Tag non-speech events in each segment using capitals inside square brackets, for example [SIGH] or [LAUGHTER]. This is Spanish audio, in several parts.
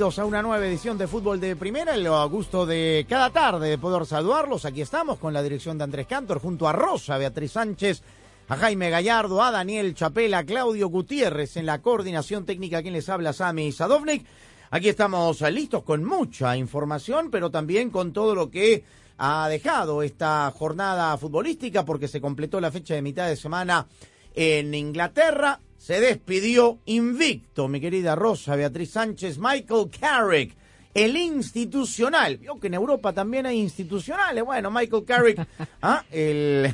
A una nueva edición de Fútbol de Primera. El gusto de cada tarde de poder saludarlos. Aquí estamos con la dirección de Andrés Cantor, junto a Rosa, Beatriz Sánchez, a Jaime Gallardo, a Daniel Chapela, a Claudio Gutiérrez en la coordinación técnica. Quien les habla, Sami Sadovnik. Aquí estamos listos con mucha información, pero también con todo lo que ha dejado esta jornada futbolística, porque se completó la fecha de mitad de semana en Inglaterra. Se despidió invicto, mi querida Rosa Beatriz Sánchez, Michael Carrick, el institucional. Vio que en Europa también hay institucionales. Bueno, Michael Carrick, [LAUGHS] ¿ah? el,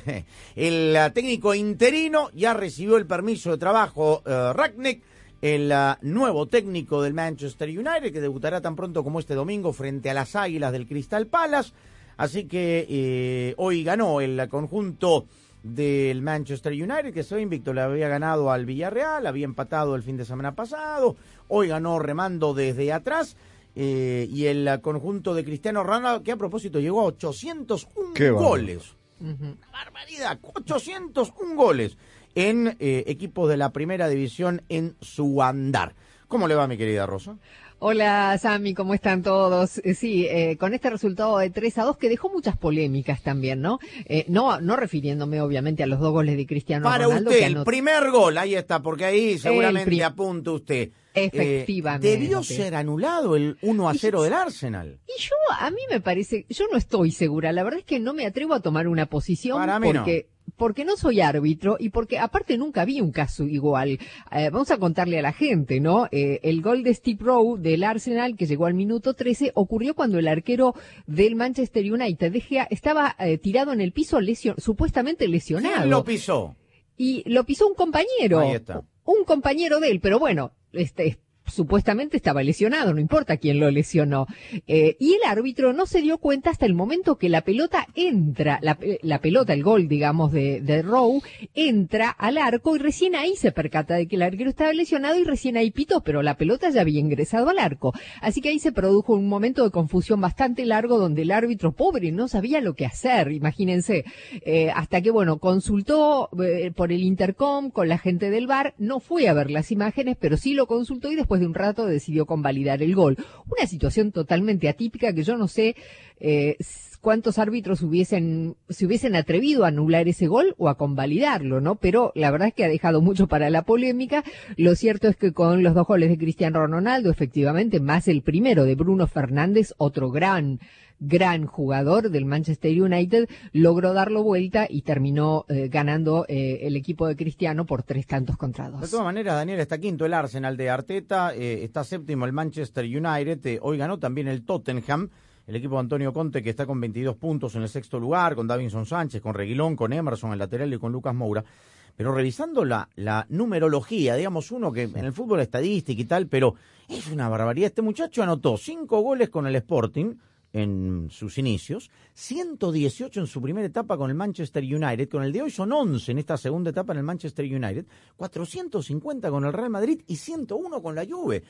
el técnico interino, ya recibió el permiso de trabajo eh, Ragnick, el ah, nuevo técnico del Manchester United, que debutará tan pronto como este domingo frente a las Águilas del Crystal Palace. Así que eh, hoy ganó el conjunto del Manchester United, que soy invicto, le había ganado al Villarreal, había empatado el fin de semana pasado, hoy ganó remando desde atrás, eh, y el conjunto de Cristiano Ronaldo, que a propósito llegó a 801 Qué bárbaro. goles. Una barbaridad, 801 goles en eh, equipos de la primera división en su andar. ¿Cómo le va, mi querida Rosa? Hola Sami, ¿cómo están todos? Eh, sí, eh, con este resultado de 3 a 2 que dejó muchas polémicas también, ¿no? Eh, no, no refiriéndome obviamente a los dos goles de Cristiano Para Ronaldo. usted, que el primer gol, ahí está, porque ahí seguramente apunta usted. Eh, Efectivamente. debió ser anulado el 1 a 0 del Arsenal. Y yo, a mí me parece, yo no estoy segura, la verdad es que no me atrevo a tomar una posición Para mí no. Porque, no soy árbitro y porque aparte nunca vi un caso igual. Eh, vamos a contarle a la gente, ¿no? Eh, el gol de Steve Rowe del Arsenal que llegó al minuto 13 ocurrió cuando el arquero del Manchester United De Gea, estaba eh, tirado en el piso lesion, supuestamente lesionado. ¿Quién lo pisó? y lo pisó un compañero. Ahí está. Un compañero de él, pero bueno, este supuestamente estaba lesionado, no importa quién lo lesionó. Eh, y el árbitro no se dio cuenta hasta el momento que la pelota entra, la, pe- la pelota, el gol, digamos, de, de Rowe, entra al arco y recién ahí se percata de que el arquero estaba lesionado y recién ahí pitó, pero la pelota ya había ingresado al arco. Así que ahí se produjo un momento de confusión bastante largo donde el árbitro pobre no sabía lo que hacer, imagínense. Eh, hasta que, bueno, consultó eh, por el intercom con la gente del bar, no fue a ver las imágenes, pero sí lo consultó y después de un rato decidió convalidar el gol. Una situación totalmente atípica que yo no sé eh, cuántos árbitros hubiesen, se hubiesen atrevido a anular ese gol o a convalidarlo, ¿no? Pero la verdad es que ha dejado mucho para la polémica. Lo cierto es que con los dos goles de Cristiano Ronaldo, efectivamente, más el primero de Bruno Fernández, otro gran gran jugador del Manchester United, logró darlo vuelta y terminó eh, ganando eh, el equipo de Cristiano por tres tantos contra De dos. todas maneras, Daniel, está quinto el Arsenal de Arteta, eh, está séptimo el Manchester United, hoy ganó también el Tottenham, el equipo de Antonio Conte que está con 22 puntos en el sexto lugar, con Davinson Sánchez, con Reguilón, con Emerson en lateral y con Lucas Moura. Pero revisando la, la numerología, digamos uno que en el fútbol estadística y tal, pero es una barbaridad. Este muchacho anotó cinco goles con el Sporting en sus inicios, 118 en su primera etapa con el Manchester United, con el de hoy son 11 en esta segunda etapa en el Manchester United, 450 con el Real Madrid y 101 con la Juve.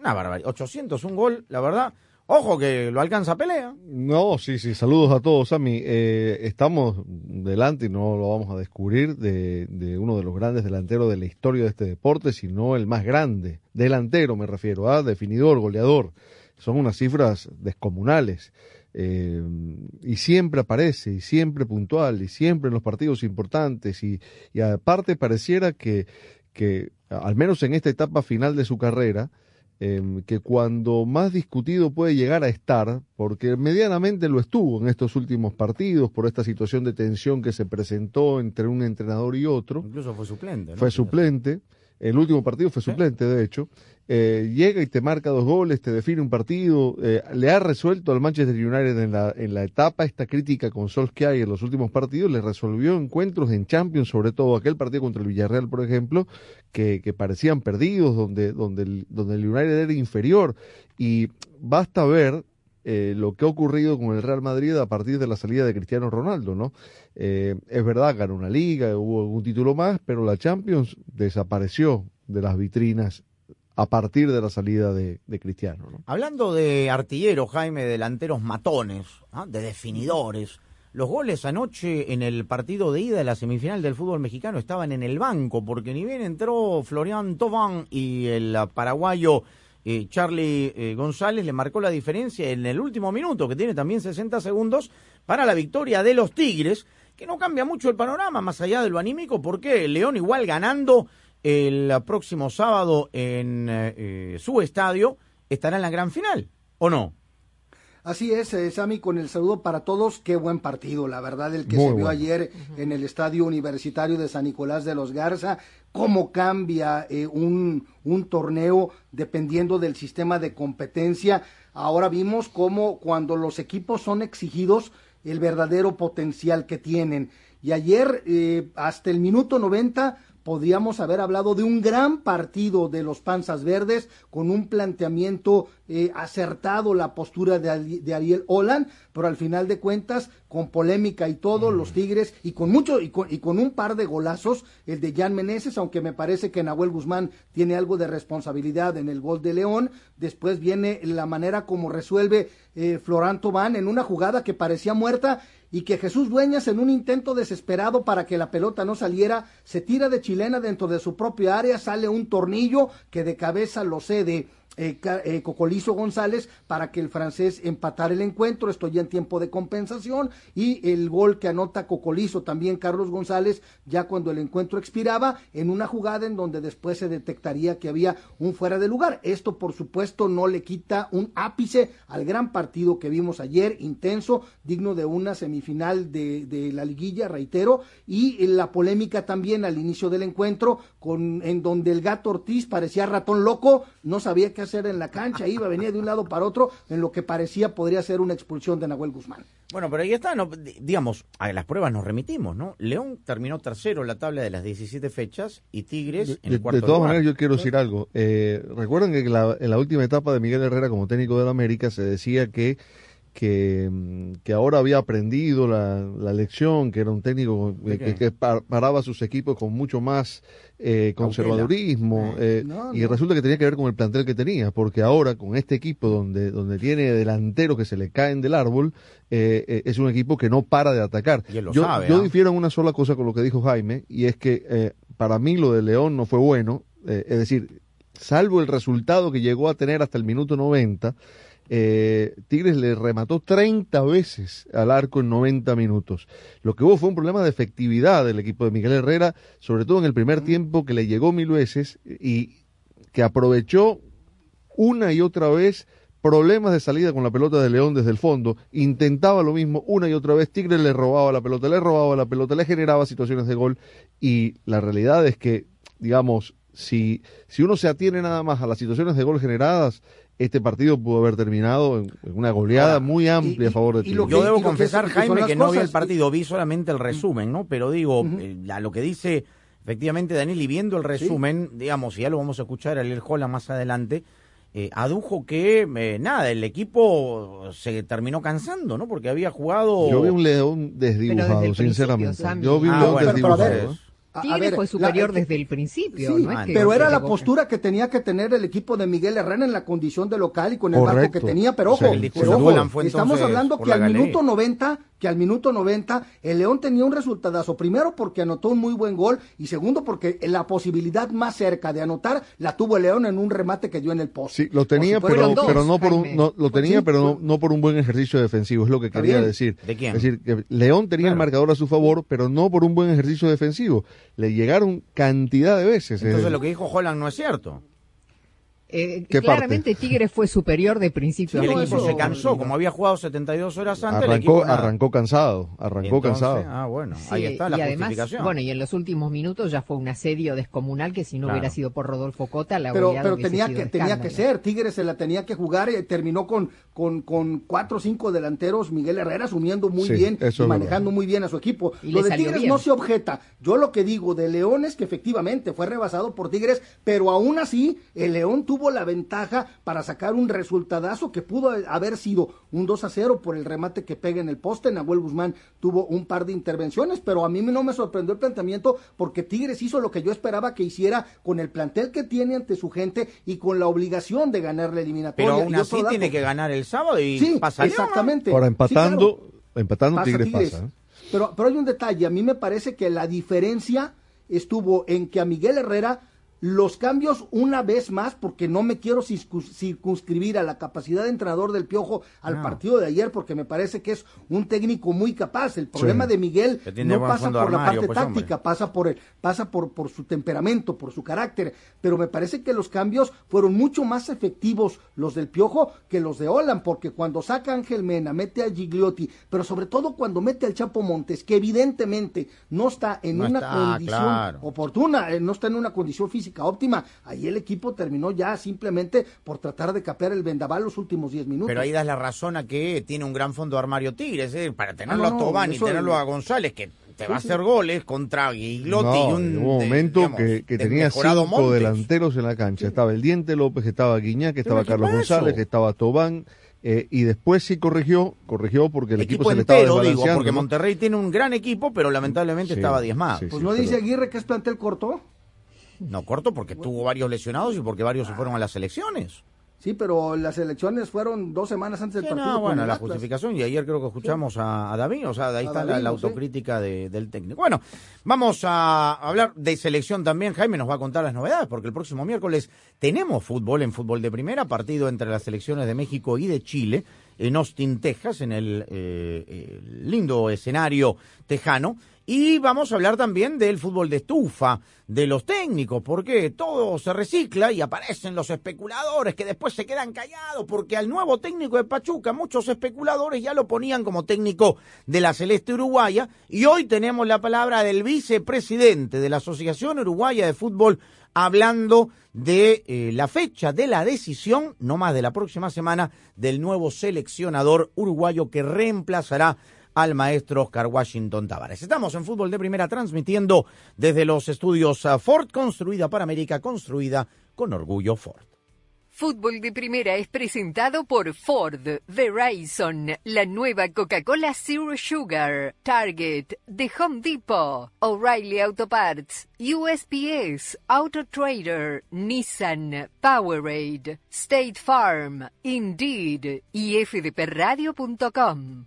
Una barbaridad, 800 un gol, la verdad. Ojo que lo alcanza pelea. No, sí, sí, saludos a todos, Sammy. Eh, estamos delante, y no lo vamos a descubrir, de, de uno de los grandes delanteros de la historia de este deporte, sino el más grande. Delantero me refiero, a definidor, goleador. Son unas cifras descomunales. Eh, y siempre aparece, y siempre puntual, y siempre en los partidos importantes, y, y aparte pareciera que, que, al menos en esta etapa final de su carrera, em, que cuando más discutido puede llegar a estar, porque medianamente lo estuvo en estos últimos partidos por esta situación de tensión que se presentó entre un entrenador y otro. Incluso fue suplente. ¿no? Fue suplente. El último partido fue suplente, de hecho. Eh, llega y te marca dos goles, te define un partido. eh, le ha resuelto al Manchester United en la, en la etapa esta crítica con Solskjaer en los últimos partidos. Le resolvió encuentros en Champions, sobre todo aquel partido contra el Villarreal, por ejemplo, que, parecían perdidos, donde, donde, el, donde el United era inferior. Y basta ver eh, lo que ha ocurrido con el Real Madrid a partir de la salida de Cristiano Ronaldo, ¿no? Eh, es verdad, ganó una liga, hubo algún título más, pero la Champions desapareció de las vitrinas a partir de la salida de, Cristiano, ¿no? Hablando de artilleros, Jaime, delanteros matones, ¿ah? de definidores. Los goles anoche en el partido de ida de la semifinal del fútbol mexicano estaban en el banco, porque ni bien entró Florian Thauvin y el paraguayo eh, Charlie eh, González le marcó la diferencia en el último minuto, que tiene también 60 segundos, para la victoria de los Tigres, que no cambia mucho el panorama, más allá de lo anímico, porque León igual ganando el próximo sábado en eh, su estadio estará en la gran final, ¿o no? Así es, eh, Sami, con el saludo para todos. Qué buen partido, la verdad, el que Muy se vio ayer en el Estadio Universitario de San Nicolás de los Garza. Cómo cambia eh, un, un torneo dependiendo del sistema de competencia. Ahora vimos cómo cuando los equipos son exigidos, el verdadero potencial que tienen. Y ayer, eh, hasta el minuto 90, podríamos haber hablado de un gran partido de los Panzas Verdes con un planteamiento eh, acertado la postura de, Ari- de Ariel Holland, pero al final de cuentas, con polémica y todo, los Tigres, y con mucho, y con, y con un par de golazos, el de Jan Meneses, aunque me parece que Nahuel Guzmán tiene algo de responsabilidad en el gol de León, después viene la manera como resuelve eh, Florán Tobán en una jugada que parecía muerta y que Jesús Dueñas en un intento desesperado para que la pelota no saliera, se tira de chilena dentro de su propia área, sale un tornillo que de cabeza lo cede eh, eh, Cocolizo González para que el francés empatara el encuentro, esto ya en tiempo de compensación, y el gol que anota Cocolizo también Carlos González, ya cuando el encuentro expiraba, en una jugada en donde después se detectaría que había un fuera de lugar. Esto, por supuesto, no le quita un ápice al gran partido que vimos ayer, intenso, digno de una semifinal de, de la liguilla, reitero, y la polémica también al inicio del encuentro, con, en donde el gato Ortiz parecía ratón loco, no sabía qué hacer en la cancha, iba, venía de un lado para otro, en lo que parecía podría ser una expulsión de Nahuel Guzmán. Bueno, pero ahí está, no, di- digamos, a las pruebas nos remitimos, ¿no? León terminó tercero en la tabla de las 17 fechas y Tigres en De, el cuarto de todas lugar. maneras, yo quiero decir algo. Eh, recuerden que la- en la última etapa de Miguel Herrera como técnico del América se decía que que, que ahora había aprendido la, la lección, que era un técnico ¿De eh, que, que par- paraba a sus equipos con mucho más eh, conservadurismo eh, No, y resulta que tenía que ver con el plantel que tenía, porque ahora con este equipo donde, donde tiene delanteros que se le caen del árbol, eh, eh, es un equipo que no para de atacar. Y él lo yo sabe, yo ¿ah? difiero en una sola cosa con lo que dijo Jaime, y es que eh, para mí lo de León no fue bueno, eh, es decir, salvo el resultado que llegó a tener hasta el minuto 90, eh, Tigres le remató 30 veces al arco en 90 minutos. Lo que hubo fue un problema de efectividad del equipo de Miguel Herrera, sobre todo en el primer tiempo que le llegó mil veces y que aprovechó una y otra vez problemas de salida con la pelota de León desde el fondo, intentaba lo mismo una y otra vez, Tigres le robaba la pelota, le robaba la pelota, le generaba situaciones de gol. Y la realidad es que, digamos, si, si uno se atiene nada más a las situaciones de gol generadas, este partido pudo haber terminado en, una goleada Ahora, muy amplia y- a favor de y lo Tigres. Yo que- debo que confesar, es- que son Jaime, que no vi el partido, vi solamente el resumen, ¿no? Pero digo, eh, a lo que dice efectivamente Daniel, y viendo el resumen, digamos, y ya lo vamos a escuchar a Ariel Jola más adelante, eh, adujo que, eh, nada, el equipo se terminó cansando, ¿no? Porque había jugado... Yo vi un León desdibujado, sinceramente. Yo vi un Ah, León bueno, desdibujado. A- a Tigre ver, fue superior desde el principio, Sí, ¿no? Es que- pero era la postura que tenía que tener el equipo de Miguel Herrera en la condición de local y con el marco Correcto. que tenía, pero O ojo, sea, el discurso pero ojo, fue estamos hablando que al minuto 90, que al minuto 90 el León tenía un resultadazo, primero porque anotó un muy buen gol y segundo porque la posibilidad más cerca de anotar la tuvo el León en un remate que dio en el poste. Sí, lo tenía, pero, Fueron dos, pero no por un, no, lo tenía, Sí, pero no, no por un buen ejercicio defensivo, es lo que quería bien. decir. ¿De quién? Es decir, que León tenía el marcador a su favor, pero no por un buen ejercicio defensivo. Le llegaron cantidad de veces. Entonces eh, lo que dijo Holland no es cierto. Eh, ¿Qué claramente Tigre fue superior de principio el a no, equipo eso- se cansó, como había jugado 72 horas antes, el Arrancó, equipo nada. arrancó cansado, arrancó Entonces, cansado. Ah, bueno, Sí, ahí está la y además, justificación. bueno, y en los últimos minutos ya fue un asedio descomunal que si no Claro. hubiera sido por Rodolfo Cota, la pero, goleada pero tenía sido que tenía que ser Tigres se la tenía que jugar eh, terminó con, con con cuatro o cinco delanteros Miguel Herrera asumiendo muy Sí, bien y manejando muy bien a su equipo Y lo de Tigres bien. no se objeta yo lo que digo de León es que efectivamente fue rebasado por Tigres pero aún así el León tuvo la ventaja para sacar un resultadazo que pudo haber sido un 2 a 0 por el remate que pega en el poste Nahuel Guzmán tuvo un par de intervenciones pero a mí no me sorprendió el planteamiento porque Tigres hizo lo que yo esperaba que hiciera con el plantel que tiene ante su gente y con la obligación de ganar la eliminatoria pero aún así tiene que ganar el sábado y sí exactamente Ahora Sí, empatando, claro. empatando Pasa Tigres, Tigres. pasa. ¿eh? Pero, pero hay un detalle, a mí me parece que la diferencia estuvo en que a Miguel Herrera los cambios una vez más, porque no me quiero circun- circunscribir a la capacidad de entrenador del Piojo al No. partido de ayer, porque me parece que es un técnico muy capaz. El problema Sí. de Miguel no pasa por la parte pues, hombre. táctica, pasa por el, pasa por, por su temperamento, por su carácter, pero me parece que los cambios fueron mucho más efectivos los del Piojo que los de Holland, porque cuando saca a Ángel Mena, mete a Gigliotti, pero sobre todo cuando mete al Chapo Montes, que evidentemente no está en No una está, condición claro. oportuna, eh, no está en una condición física óptima, ahí el equipo terminó ya simplemente por tratar de capear el vendaval los últimos 10 minutos. Pero ahí das la razón a que tiene un gran fondo armario Tigres, ¿eh? para tenerlo Ah, no, a Tobán y tenerlo a González, que te va a Sí, hacer goles contra Guiglotti y No, un, hubo un de- momento digamos, que, que tenía cinco Montes. delanteros en la cancha. Estaba el Diente López, estaba Guiñac, que estaba ¿qué Carlos? González, que estaba Tobán. eh, y después sí corrigió, corrigió porque el equipo, equipo se le estaba digo, porque ¿no? Monterrey tiene un gran equipo, pero lamentablemente Sí, estaba diezmado. sí, pues sí, no dice pero- Aguirre que es plantel corto. No corto porque tuvo varios lesionados y porque varios se fueron a las elecciones. Sí, pero las elecciones fueron dos semanas antes del Sí, partido. no, bueno, la Atlas. justificación, y ayer creo que escuchamos a, a David, o sea, ahí A está la, sí. autocrítica de- del técnico. Bueno, vamos a hablar de selección también, Jaime nos va a contar las novedades, porque el próximo miércoles tenemos fútbol en fútbol de primera, partido entre las selecciones de México y de Chile, en Austin, Texas, en el eh, eh, lindo escenario tejano. Y vamos a hablar también del fútbol de estufa, de los técnicos, porque todo se recicla y aparecen los especuladores que después se quedan callados, porque al nuevo técnico de Pachuca muchos especuladores ya lo ponían como técnico de la Celeste Uruguaya y hoy tenemos la palabra del vicepresidente de la Asociación Uruguaya de Fútbol hablando de eh, la fecha de la decisión, no más de la próxima semana, del nuevo seleccionador uruguayo que reemplazará al maestro Oscar Washington Tavares. Estamos en Fútbol de Primera transmitiendo desde los estudios ah, Ford, construida para América, construida con orgullo Ford. Fútbol de Primera es presentado por Ford, Verizon, la nueva Coca-Cola Zero Sugar, Target, The Home Depot, O'Reilly Auto Parts, USPS, Auto Trader, Nissan, Powerade, State Farm, Indeed y fdpradio.com.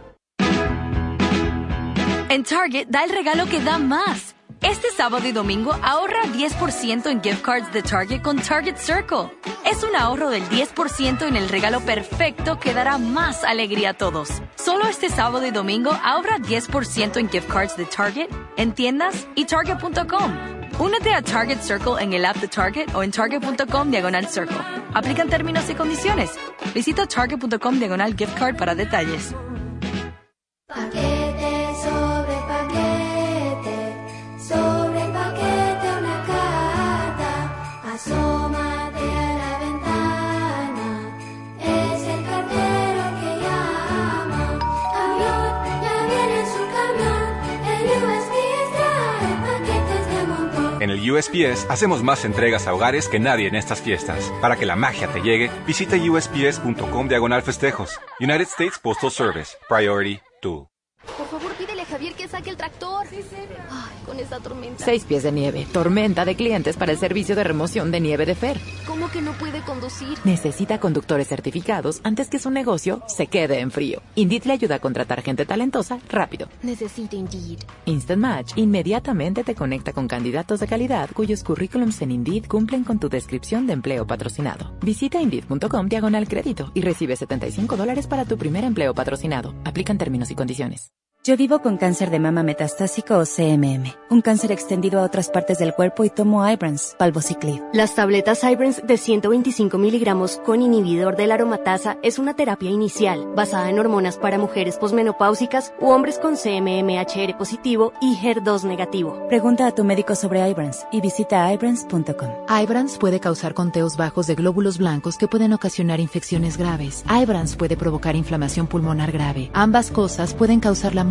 En Target da el regalo que da más. Este sábado y domingo ahorra 10% en gift cards de Target con Target Circle. Es un ahorro del 10% en el regalo perfecto que dará más alegría a todos. Solo este sábado y domingo ahorra 10% en gift cards de Target, en tiendas y Target.com. Únete a Target Circle en el app de Target o en Target.com diagonal Circle. Aplican términos y condiciones. Visita Target.com diagonal gift card para detalles. USPS hacemos más entregas a hogares que nadie en estas fiestas. Para que la magia te llegue, visita usps.com diagonal festejos. United States Postal Service. Priority 2. Saque el tractor. Ay, con esta tormenta. Seis pies de nieve. Tormenta de clientes para el servicio de remoción de nieve de Fer. ¿Cómo que no puede conducir? Necesita conductores certificados antes que su negocio se quede en frío. Indeed le ayuda a contratar gente talentosa rápido. Necesito Indeed. Instant Match inmediatamente te conecta con candidatos de calidad cuyos currículums en Indeed cumplen con tu descripción de empleo patrocinado. Visita Indeed.com diagonal crédito y recibe 75 dólares para tu primer empleo patrocinado. Aplican términos y condiciones. Yo vivo con cáncer de mama metastásico o CMM, un cáncer extendido a otras partes del cuerpo y tomo Ibrance, palbociclib. Las tabletas Ibrance de 125 miligramos con inhibidor de la aromatasa es una terapia inicial basada en hormonas para mujeres posmenopáusicas u hombres con CMMHR positivo y HER2 negativo. Pregunta a tu médico sobre Ibrance y visita ibrance.com. Ibrance puede causar conteos bajos de glóbulos blancos que pueden ocasionar infecciones graves. Ibrance puede provocar inflamación pulmonar grave. Ambas cosas pueden causar la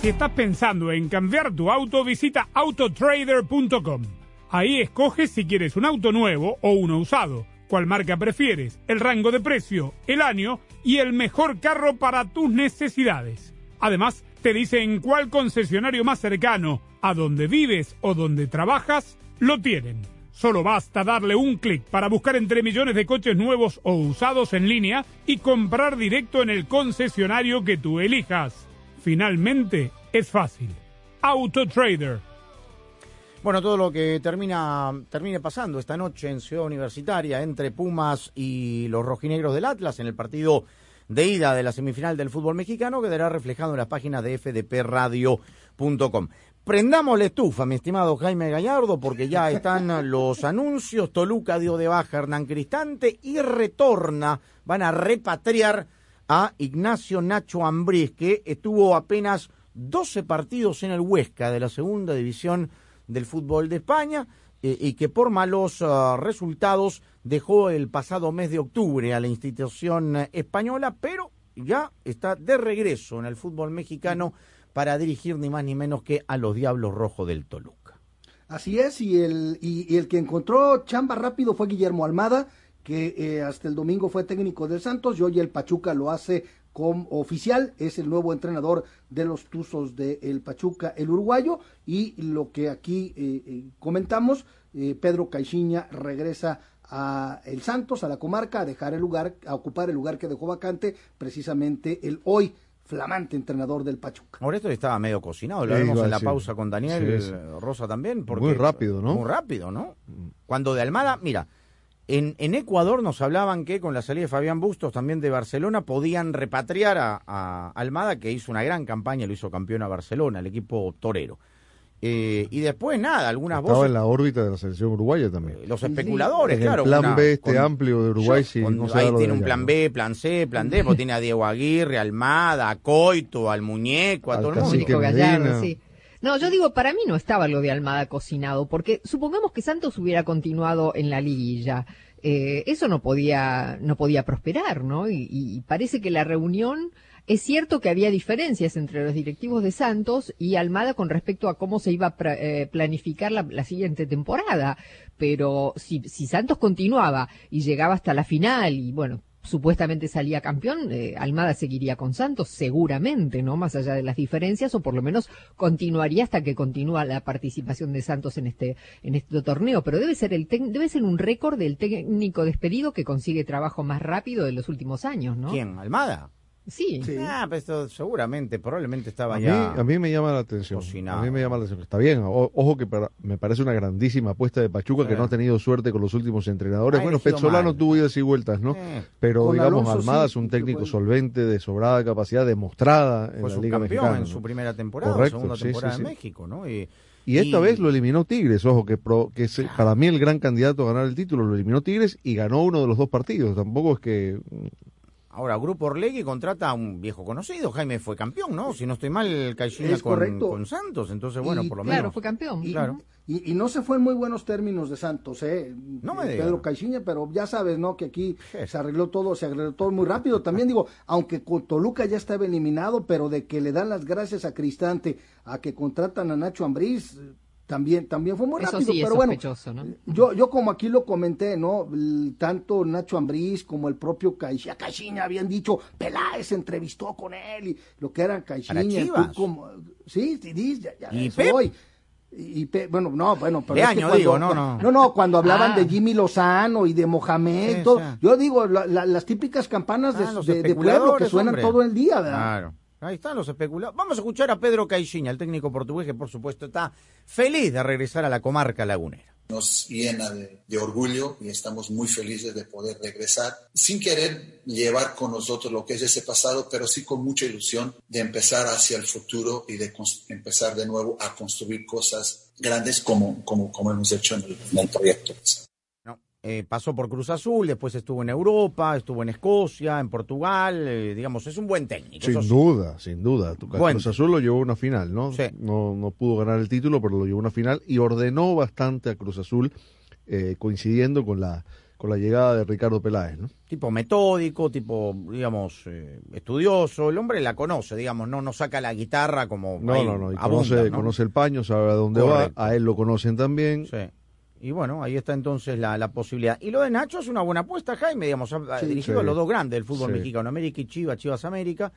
Si estás pensando en cambiar tu auto, visita autotrader.com. Ahí escoges si quieres un auto nuevo o uno usado, cuál marca prefieres, el rango de precio, el año y el mejor carro para tus necesidades. Además, te dice en cuál concesionario más cercano, a donde vives o donde trabajas, lo tienen. Solo basta darle un clic para buscar entre millones de coches nuevos o usados en línea y comprar directo en el concesionario que tú elijas. Finalmente, es fácil. AutoTrader. Bueno, todo lo que termina termine pasando esta noche en Ciudad Universitaria entre Pumas y los rojinegros del Atlas en el partido de ida de la semifinal del fútbol mexicano quedará reflejado en la página de fdpradio.com. Prendamos la estufa, mi estimado Jaime Gallardo, porque ya [LAUGHS] están los anuncios. Toluca dio de baja a Hernán Cristante y retorna, van a repatriar a Ignacio Nacho Ambriz, que estuvo apenas 12 partidos en el Huesca de la segunda división del fútbol de España eh, y que por malos ah, resultados dejó el pasado mes de octubre a la institución española, pero ya está de regreso en el fútbol mexicano para dirigir ni más ni menos que a los Diablos Rojos del Toluca. Así es, y el, y el que encontró chamba rápido fue Guillermo Almada, que eh, hasta el domingo fue técnico del Santos y hoy el Pachuca lo hace como oficial, es el nuevo entrenador de los Tuzos del Pachuca, el uruguayo, y lo que aquí eh, eh, comentamos, eh, Pedro Caixinha regresa a el Santos, a la comarca, a dejar el lugar, a ocupar el lugar que dejó vacante precisamente el hoy flamante entrenador del Pachuca. Ahora esto estaba medio cocinado, lo Sí, a en la pausa con Daniel Sí, sí. Rosa también. Porque, Muy rápido, ¿no? Muy rápido, ¿no? Cuando de Almada, mira, en, en Ecuador nos hablaban que con la salida de Fabián Bustos también de Barcelona podían repatriar a, a Almada, que hizo una gran campaña, lo hizo campeón a Barcelona, el equipo torero. Eh, y después nada, algunas Estaba voces, en la órbita de la selección uruguaya también. los especuladores, claro. El plan una- B este con- amplio de Uruguay, si con- no se ahí tiene un allá, plan. B, plan C, plan D, porque tiene a Diego Aguirre, a Almada, a Coito, al Muñeco, a Al todo el mundo. Gallardo, sí. No, yo digo, para mí no estaba lo de Almada cocinado, porque supongamos que Santos hubiera continuado en la liguilla. Eh, eso no podía, no podía prosperar, ¿no? Y, parece que la reunión, es cierto que había diferencias entre los directivos de Santos y Almada con respecto a cómo se iba a eh, planificar la, la siguiente temporada. Pero si, si Santos continuaba y llegaba hasta la final y bueno, supuestamente salía campeón, eh, Almada seguiría con Santos, seguramente, ¿no? Más allá de las diferencias, o por lo menos continuaría hasta que continúa la participación de Santos en este, en este torneo. Pero debe ser el debe ser un récord del técnico despedido que consigue trabajo más rápido de los últimos años, ¿no? ¿Quién? ¿Almada? Sí. Ah, pues esto seguramente, probablemente estaba A mí, ya. a mí me llama la atención. A mí me llama la atención. Está bien, o- ojo que para- me parece una grandísima apuesta de Pachuca que Sí. no ha tenido suerte con los últimos entrenadores. Ha bueno, Petzolano mal. tuvo idas y vueltas, ¿no? Sí. Pero Con digamos, Alonso Almada sí, es un técnico solvente, de sobrada capacidad, demostrada en Fue la Liga Mexicana. en ¿no? su primera temporada, Correcto, segunda sí, sí, temporada sí. en México, ¿no? Y, Y esta y- vez lo eliminó Tigres, ojo, que, pro- que se- para mí el gran candidato a ganar el título lo eliminó Tigres y ganó uno de los dos partidos. Tampoco es que Ahora, Grupo Orlegui contrata a un viejo conocido. Jaime fue campeón, ¿no? Si no estoy mal, Caixinha Es con, Santos. Entonces, bueno, Y- por lo Claro, menos. fue campeón. Y, Claro. y, y no se fue en muy buenos términos de Santos, ¿eh? No me Eh. Pedro Caixinha, pero ya sabes, ¿no? Que aquí se arregló todo, se arregló todo muy rápido. También digo, aunque Toluca ya estaba eliminado, pero de que le dan las gracias a Cristante, a que contratan a Nacho Ambriz, también, también fue muy Eso rápido. sí pero bueno, ¿no? yo, yo como aquí lo comenté, ¿no? Tanto Nacho Ambriz como el propio Caixinha, Caixinha habían dicho, Peláez se entrevistó con él y lo que era Caixinha. Para el Chivas. Turco Mo- sí, sí, sí, ya, ya, ¿Y eso Pep? voy. Y Pe- bueno, no, bueno, pero De es que año, cuando- digo, no, no. No, no, cuando hablaban Ah. de Jimmy Lozano y de Mohamed, Sí, todo, sí. yo digo, la- la- las típicas campanas de, Ah, de- de pueblo que suenan hombre. todo el día, ¿verdad? Claro. Ahí están los especulados. Vamos a escuchar a Pedro Caixinha, el técnico portugués, que por supuesto está feliz de regresar a la comarca lagunera. nos llena de, de orgullo y estamos muy felices de poder regresar sin querer llevar con nosotros lo que es ese pasado, pero sí con mucha ilusión de empezar hacia el futuro y de empezar de nuevo a construir cosas grandes como, como, como hemos hecho en el, en el proyecto. Eh, pasó por Cruz Azul, después estuvo en Europa, estuvo en Escocia, en Portugal. eh, digamos, es un buen técnico. Sin sí. duda, sin duda. Cruz Azul lo llevó a una final, ¿no? ¿no? No pudo ganar el título, pero lo llevó a una final y ordenó bastante a Cruz Azul, eh, coincidiendo con la, con la llegada de Ricardo Peláez, ¿no? Tipo metódico, tipo, digamos, eh, estudioso. El hombre la conoce, digamos, no, no saca la guitarra como. No, no, no. Y abunda, conoce, ¿no? conoce el paño, sabe a dónde Correcto. va. A él lo conocen también. Sí. Y bueno, ahí está entonces la, la posibilidad. Y lo de Nacho es una buena apuesta, Jaime, digamos, Sí. dirigido Sí. a los dos grandes del fútbol Sí. mexicano, América y Chivas, Chivas América.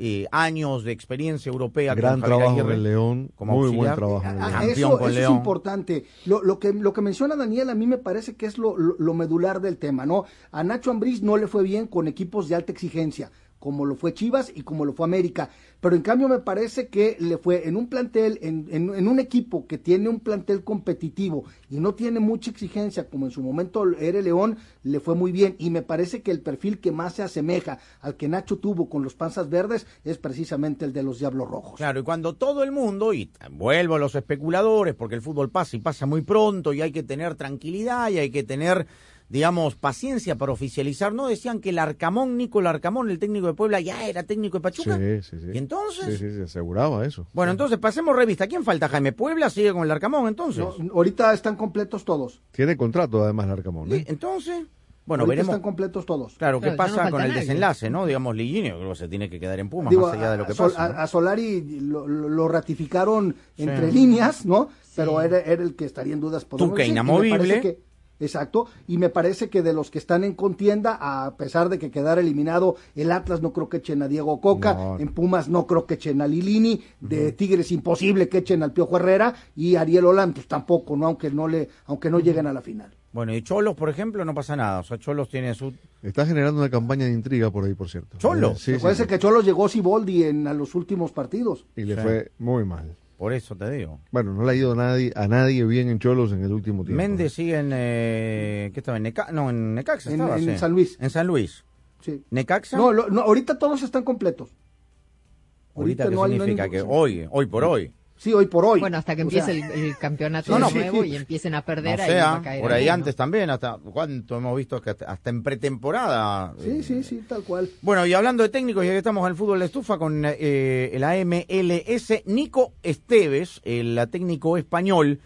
eh, años de experiencia europea Gran con trabajo Aguirre en León, como muy buen trabajo en Ah, Campeón eso, con eso León. es importante. Lo, lo que, lo que menciona Daniel a mí me parece que es lo, lo- lo medular del tema, ¿no? A Nacho Ambriz no le fue bien con equipos de alta exigencia, como lo fue Chivas y como lo fue América. Pero en cambio me parece que le fue en un plantel, en, en- un equipo que tiene un plantel competitivo y no tiene mucha exigencia, como en su momento era León, le fue muy bien. Y me parece que el perfil que más se asemeja al que Nacho tuvo con los panzas verdes es precisamente el de los Diablos Rojos. Claro, y cuando todo el mundo, y vuelvo a los especuladores, porque el fútbol pasa y pasa muy pronto, y hay que tener tranquilidad y hay que tener, digamos, paciencia para oficializar, ¿no? Decían que el Arcamón, Nico Arcamón, el técnico de Puebla, ya era técnico de Pachuca. Sí, sí, sí. ¿Y entonces? Sí, sí, se aseguraba eso. Bueno, entonces pasemos revista. ¿Quién falta, Jaime? ¿Puebla sigue con el Arcamón entonces? No, ahorita están completos todos. Tiene contrato además Larcamón. ¿eh? Entonces, bueno, Ahorita veremos. están completos todos. Claro, ¿qué Claro, ya no pasa con el nadie. desenlace, no? Digamos, Liguini, yo creo que se tiene que quedar en Pumas, Digo, más allá de lo que Sol- pasa. ¿no? a- Solari lo, ratificaron Sí. entre líneas, ¿no? Pero era, era el que estaría en dudas. podemos Tuca decir, y me inamovible. parece que- exacto, y me parece que de los que están en contienda, a pesar de que quedara eliminado el Atlas, no creo que echen a Diego Coca, No, en Pumas no creo que echen a Lilini, de Tigres imposible que echen al Piojo Herrera, y Ariel Olantos tampoco, ¿no? Aunque no, le, aunque no lleguen a la final. Bueno, y Cholos, por ejemplo, no pasa nada. O sea, Cholos tiene su... Está generando una campaña de intriga por ahí, por cierto. ¿Cholo? Eh, Sí, sí. que Cholos llegó Siboldi en a los últimos partidos. Y le Sí. fue muy mal. Por eso te digo. Bueno, no le ha ido nadie, a nadie bien en Cholos en el último tiempo. Méndez sigue en... Eh, ¿Qué estaba? En Neca... No, en Necaxa En- estaba, en sí. San Luis. En San Luis. Sí. ¿Necaxa? No, lo- no, ahorita todos están completos. Ahorita, ahorita ¿qué no hay- no hay significa? que hoy, hoy por hoy. Sí, hoy por hoy. Bueno, hasta que O empiece sea, el, el campeonato no, nuevo sí, sí. y empiecen a perder, ahí sea, va a caer por ahí antes también, hasta cuánto hemos visto que hasta, hasta en pretemporada. Sí, sí, sí, tal cual. Bueno, y hablando de técnicos, ya que estamos en el fútbol de estufa con eh, el AMLS, Nico Esteves, el técnico español,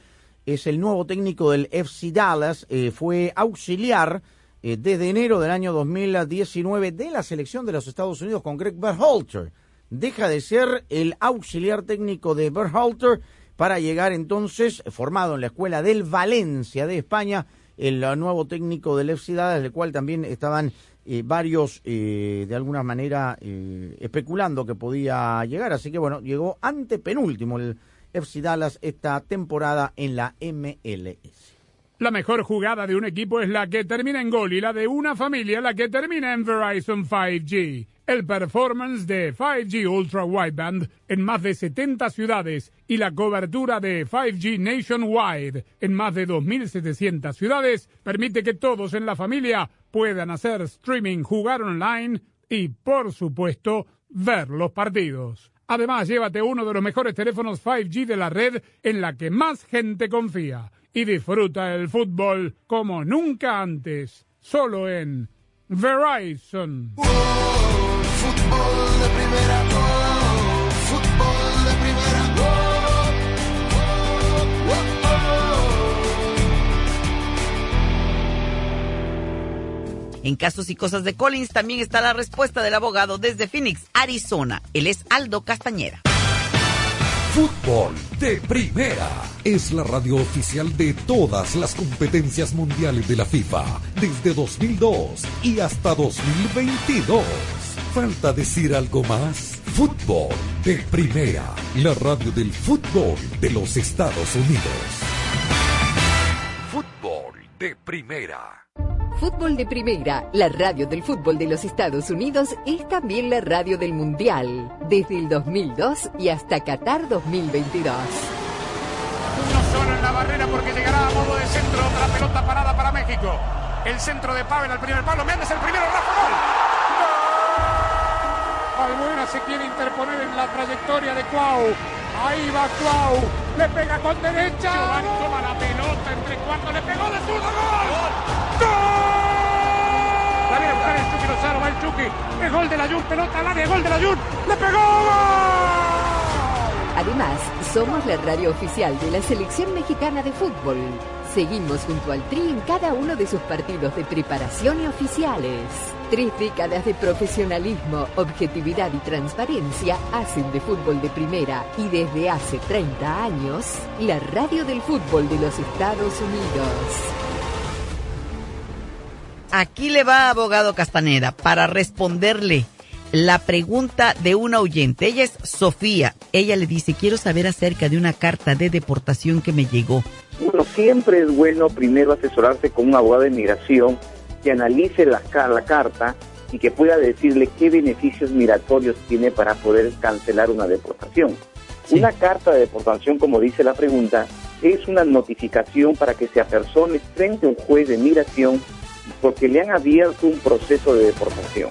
es el nuevo técnico del FC Dallas, eh, fue auxiliar eh, desde enero del año 2019 de la selección de los Estados Unidos con Greg Berhalter. Deja de ser el auxiliar técnico de Berhalter para llegar entonces, formado en la escuela del Valencia de España, el nuevo técnico del FC Dallas, del cual también estaban eh, varios, eh, de alguna manera, eh, especulando que podía llegar. Así que bueno, llegó ante penúltimo el FC Dallas esta temporada en la MLS. La mejor jugada de un equipo es la que termina en gol y la de una familia la que termina en Verizon 5G. El performance de 5G Ultra Wideband en más de 70 ciudades y la cobertura de 5G Nationwide en más de 2.700 ciudades permite que todos en la familia puedan hacer streaming, jugar online y, por supuesto, ver los partidos. Además, llévate uno de los mejores teléfonos 5G de la red en la que más gente confía y disfruta el fútbol como nunca antes, solo en Verizon. Fútbol de primera, oh, fútbol de primera, oh, En casos y cosas de Collins también está la respuesta del abogado desde Phoenix, Arizona. Él es Aldo Castañeda. Fútbol de Primera es la radio oficial de todas las competencias mundiales de la FIFA desde 2002 y hasta 2022. ¿Falta decir algo más? Fútbol de Primera, la radio del fútbol de los Estados Unidos. Fútbol de Primera. Fútbol de Primera, la radio del fútbol de los Estados Unidos, es también la radio del Mundial, desde el 2002 y hasta Qatar 2022. Uno solo en la barrera porque llegará a modo de centro otra pelota parada para México. El centro de Pavel al primer palo. Méndez el primero, Rafa Gol. Albuena se quiere interponer en la trayectoria de Cuau. Ahí va Cuau. Le pega con derecha. Giovanni toma la pelota entre cuartos. Le pegó de zurdo. ¡Gol! La viene a buscar el Chucky Lozano. Va el Chucky. Es gol de la Jun. Pelota al área. Gol de la Jun. Le pegó. ¡Gol! Además, somos la radio oficial de la Selección Mexicana de Fútbol. Seguimos junto al Tri en cada uno de sus partidos de preparación y oficiales. Tres décadas de profesionalismo, objetividad y transparencia hacen de fútbol de primera y desde hace 30 años, la radio del fútbol de los Estados Unidos. Aquí le va abogado Castaneda para responderle la pregunta de una oyente. Ella es Sofía. Ella le dice, quiero saber acerca de una carta de deportación que me llegó. Bueno, siempre es bueno primero asesorarse con un abogado de migración que analice la, la carta y que pueda decirle qué beneficios migratorios tiene para poder cancelar una deportación. Una carta de deportación, como dice la pregunta, es una notificación para que se apersone frente a un juez de migración porque le han abierto un proceso de deportación.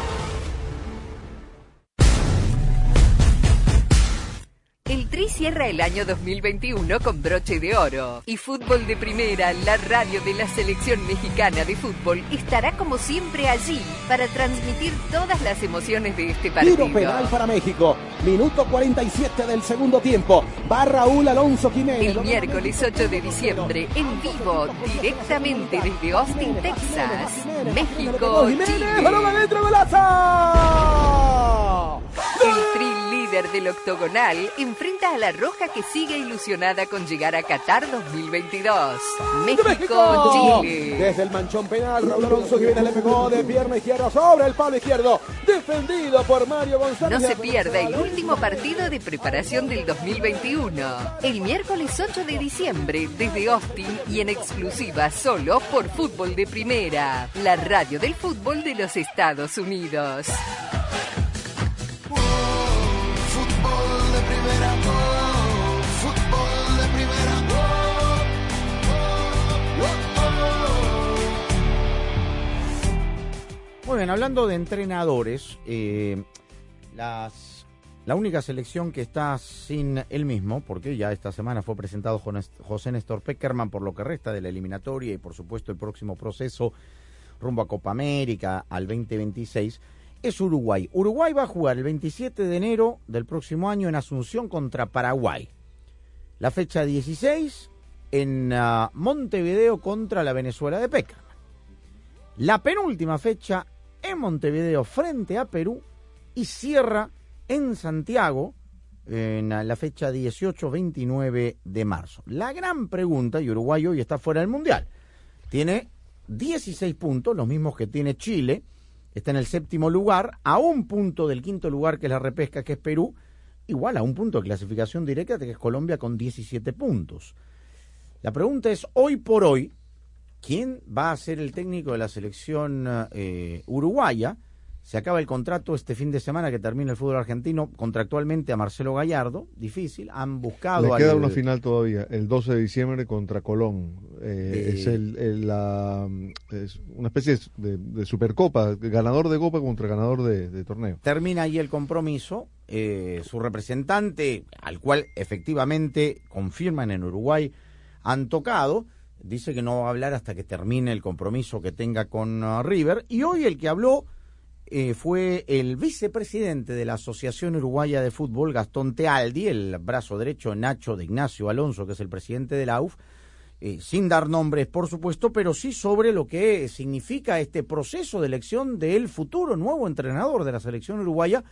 Cierra el año 2021 con broche de oro. Y Fútbol de Primera, la radio de la selección mexicana de fútbol, estará como siempre allí para transmitir todas las emociones de este partido. Tiro penal para México. Minuto 47 del segundo tiempo. Va Raúl Alonso Jiménez. El miércoles 8 de diciembre, en vivo, directamente desde Austin, Texas, México, Chile. Líder del octogonal enfrenta a la Roja que sigue ilusionada con llegar a Qatar 2022. México, Chile. Desde el manchón penal, Raúl Alonso Jiménez le pegó de pierna izquierda sobre el palo izquierdo. Defendido por Mario González. No se pierda el último partido de preparación del 2021. El miércoles 8 de diciembre desde Austin y en exclusiva solo por Fútbol de Primera, la radio del fútbol de los Estados Unidos. Muy bien, hablando de entrenadores, eh, la única selección que está sin él mismo, porque ya esta semana fue presentado José Néstor Peckerman por lo que resta de la eliminatoria y por supuesto el próximo proceso rumbo a Copa América al 2026, es Uruguay. Uruguay va a jugar el 27 de enero del próximo año en Asunción contra Paraguay. La fecha 16 en ah, Montevideo contra la Venezuela de Peckerman. La penúltima fecha en Montevideo frente a Perú y cierra en Santiago en la fecha 18-29 de marzo. La gran pregunta, y Uruguay hoy está fuera del Mundial, tiene 16 puntos, los mismos que tiene Chile, está en el séptimo lugar, a un punto del quinto lugar que es la repesca, que es Perú, igual a un punto de clasificación directa, que es Colombia con 17 puntos. La pregunta es, hoy por hoy, ¿quién va a ser el técnico de la selección eh, uruguaya? Se acaba el contrato este fin de semana que termina el fútbol argentino contractualmente a Marcelo Gallardo. Difícil. Han buscado. Le queda al- una final todavía, el 12 de diciembre contra Colón. Eh, Eh, es el, el- la, es una especie de, de supercopa, ganador de copa contra ganador de, de torneo. Termina ahí el compromiso. eh, su representante, al cual efectivamente confirman en Uruguay, han tocado. Dice que no va a hablar hasta que termine el compromiso que tenga con uh, River. Y hoy el que habló eh, fue el vicepresidente de la Asociación Uruguaya de Fútbol, Gastón Tealdi, el brazo derecho Nacho de Ignacio Alonso, que es el presidente de la AUF, eh, sin dar nombres, por supuesto, pero sí sobre lo que significa este proceso de elección del futuro nuevo entrenador de la selección uruguaya,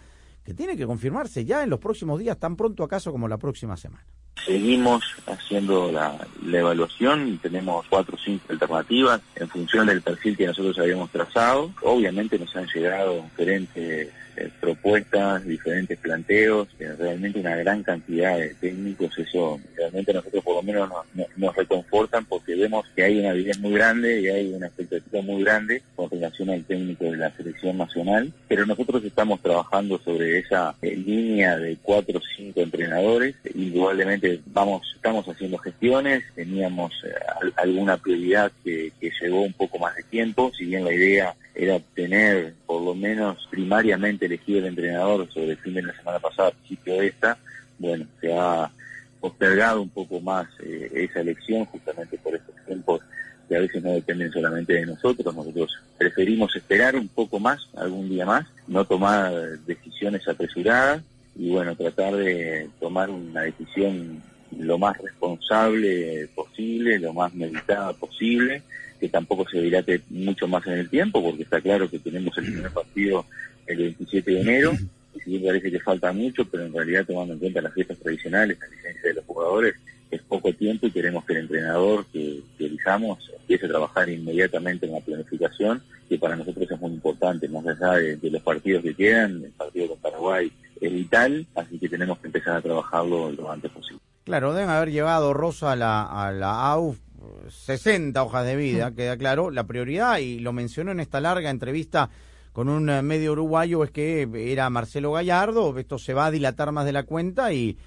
que tiene que confirmarse ya en los próximos días, tan pronto acaso como la próxima semana. Seguimos haciendo la, evaluación tenemos cuatro o cinco alternativas en función del perfil que nosotros habíamos trazado. Obviamente nos han llegado diferentes eh, propuestas, diferentes planteos, eh, realmente una gran cantidad de técnicos, eso realmente nosotros por lo menos nos, nos- nos reconfortan porque vemos que hay una avidez muy grande y hay una expectativa muy grande con relación al técnico de la selección nacional, pero nosotros estamos trabajando sobre esa eh, línea de cuatro o cinco entrenadores, indudablemente vamos, estamos haciendo gestiones, teníamos eh, al- alguna prioridad que, que llevó un poco más de tiempo, si bien la idea era obtener por lo menos primariamente elegido el entrenador sobre el fin de la semana pasada, principio de esta, bueno, se ha postergado un poco más eh, esa elección justamente por estos tiempos que a veces no dependen solamente de nosotros, nosotros preferimos esperar un poco más, algún día más, no tomar decisiones apresuradas y bueno, tratar de tomar una decisión lo más responsable posible, lo más meditada posible, que tampoco se dilate mucho más en el tiempo, porque está claro que tenemos el primer partido el 27 de enero, y si bien parece que falta mucho, pero en realidad tomando en cuenta las fiestas tradicionales, la licencia de los jugadores, es poco tiempo y queremos que el entrenador que, elijamos empiece a trabajar inmediatamente en la planificación, que para nosotros es muy importante, más allá de, de los partidos que quedan, el partido con Paraguay es vital, así que tenemos que empezar a trabajarlo lo antes posible. Claro, deben haber llevado Rosa a la, a la AUF 60 hojas de vida, queda claro. La prioridad, y lo mencionó en esta larga entrevista con un eh, medio uruguayo, es que era Marcelo Gallardo. Esto se va a dilatar más de la cuenta y,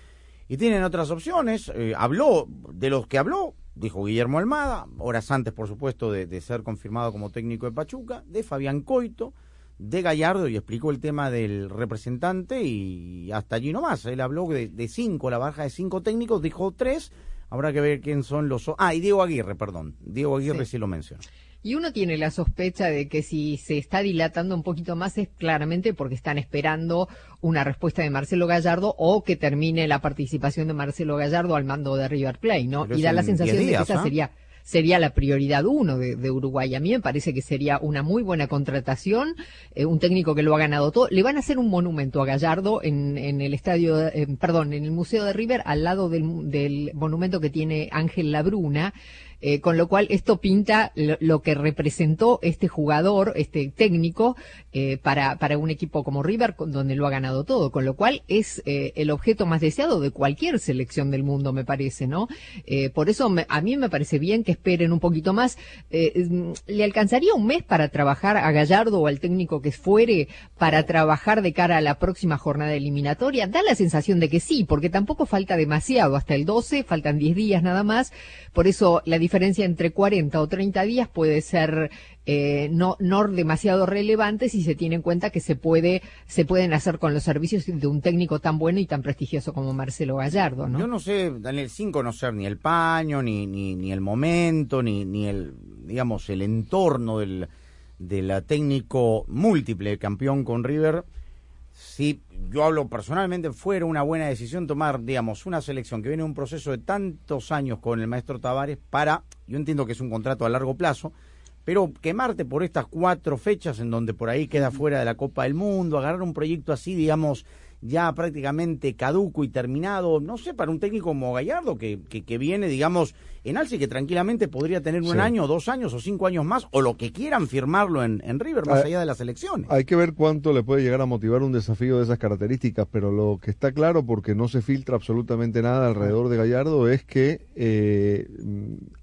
y tienen otras opciones. Eh, habló de los que habló, dijo Guillermo Almada, horas antes, por supuesto, de, de ser confirmado como técnico de Pachuca, de Fabián Coito, de Gallardo y explicó el tema del representante y hasta allí nomás. Él habló de, de cinco, la baja de cinco técnicos, dijo tres. Habrá que ver quién son los... Ah, y Diego Aguirre, perdón. Diego Aguirre sí, lo mencionó. Y uno tiene la sospecha de que si se está dilatando un poquito más es claramente porque están esperando una respuesta de Marcelo Gallardo o que termine la participación de Marcelo Gallardo al mando de River Plate, ¿no? Pero y da la en sensación 10 de que esa ¿ah? sería sería la prioridad uno de, de Uruguay. A mí me parece que sería una muy buena contratación, eh, un técnico que lo ha ganado todo. Le van a hacer un monumento a Gallardo en, en el estadio, eh, perdón, en el Museo de River, al lado del, del monumento que tiene Ángel Labruna. Eh, con lo cual esto pinta lo, que representó este jugador, este técnico, eh, para, para un equipo como River, con- donde lo ha ganado todo. Con lo cual es eh, el objeto más deseado de cualquier selección del mundo, me parece, ¿no? Por eso a mí me parece bien que esperen un poquito más. Mm, ¿Le alcanzaría un mes para trabajar a Gallardo o al técnico que fuere para trabajar de cara a la próxima jornada eliminatoria? Da la sensación de que sí, porque tampoco falta demasiado. Hasta el 12, faltan 10 días nada más. Por eso la diferencia entre 40 o 30 días puede ser eh, no, no demasiado relevante si se tiene en cuenta que se puede, se pueden hacer con los servicios de un técnico tan bueno y tan prestigioso como Marcelo Gallardo, ¿no? Yo no sé, Daniel, sin conocer ni el paño, ni, ni, ni el momento, ni, ni el, digamos, el entorno del, del técnico múltiple campeón con River, si yo hablo personalmente, fuera una buena decisión tomar, digamos, una selección que viene de un proceso de tantos años con el maestro Tavares para, yo entiendo que es un contrato a largo plazo, pero quemarte por estas cuatro fechas en donde por ahí queda fuera de la Copa del Mundo, agarrar un proyecto así, digamos, ya prácticamente caduco y terminado, no sé, para un técnico como Gallardo, que, que, que viene, digamos, en alce, que tranquilamente podría tener un Sí. año, dos años o cinco años más, o lo que quieran firmarlo en, en River, más Ah, allá de las elecciones. Hay que ver cuánto le puede llegar a motivar un desafío de esas características, pero lo que está claro, porque no se filtra absolutamente nada alrededor de Gallardo, es que eh,